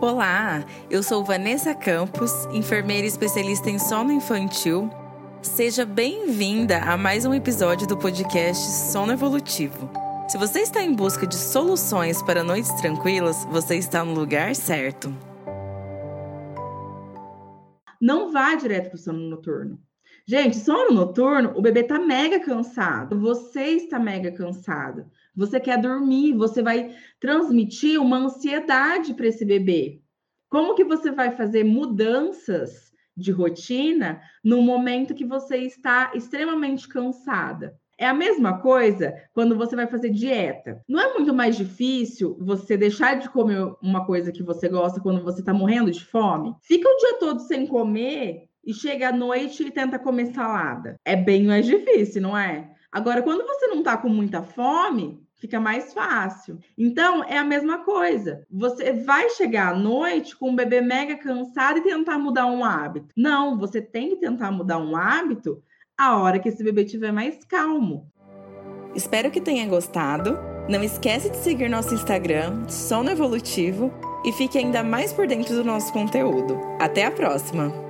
Olá, eu sou Vanessa Campos, enfermeira especialista em sono infantil. Seja bem-vinda a mais um episódio do podcast Sono Evolutivo. Se você está em busca de soluções para noites tranquilas, você está no lugar certo. Não vá direto para o sono noturno. Gente, sono noturno, o bebê tá mega cansado, você está mega cansado. Você quer dormir, você vai transmitir uma ansiedade para esse bebê. Como que você vai fazer mudanças de rotina no momento que você está extremamente cansada? É a mesma coisa quando você vai fazer dieta. Não é muito mais difícil você deixar de comer uma coisa que você gosta quando você está morrendo de fome? Fica o dia todo sem comer e chega à noite e tenta comer salada. É bem mais difícil, não é? Agora, quando você não está com muita fome, fica mais fácil. Então, é a mesma coisa. Você vai chegar à noite com um bebê mega cansado e tentar mudar um hábito. Não, você tem que tentar mudar um hábito a hora que esse bebê estiver mais calmo. Espero que tenha gostado. Não esquece de seguir nosso Instagram, Sono Evolutivo, e fique ainda mais por dentro do nosso conteúdo. Até a próxima!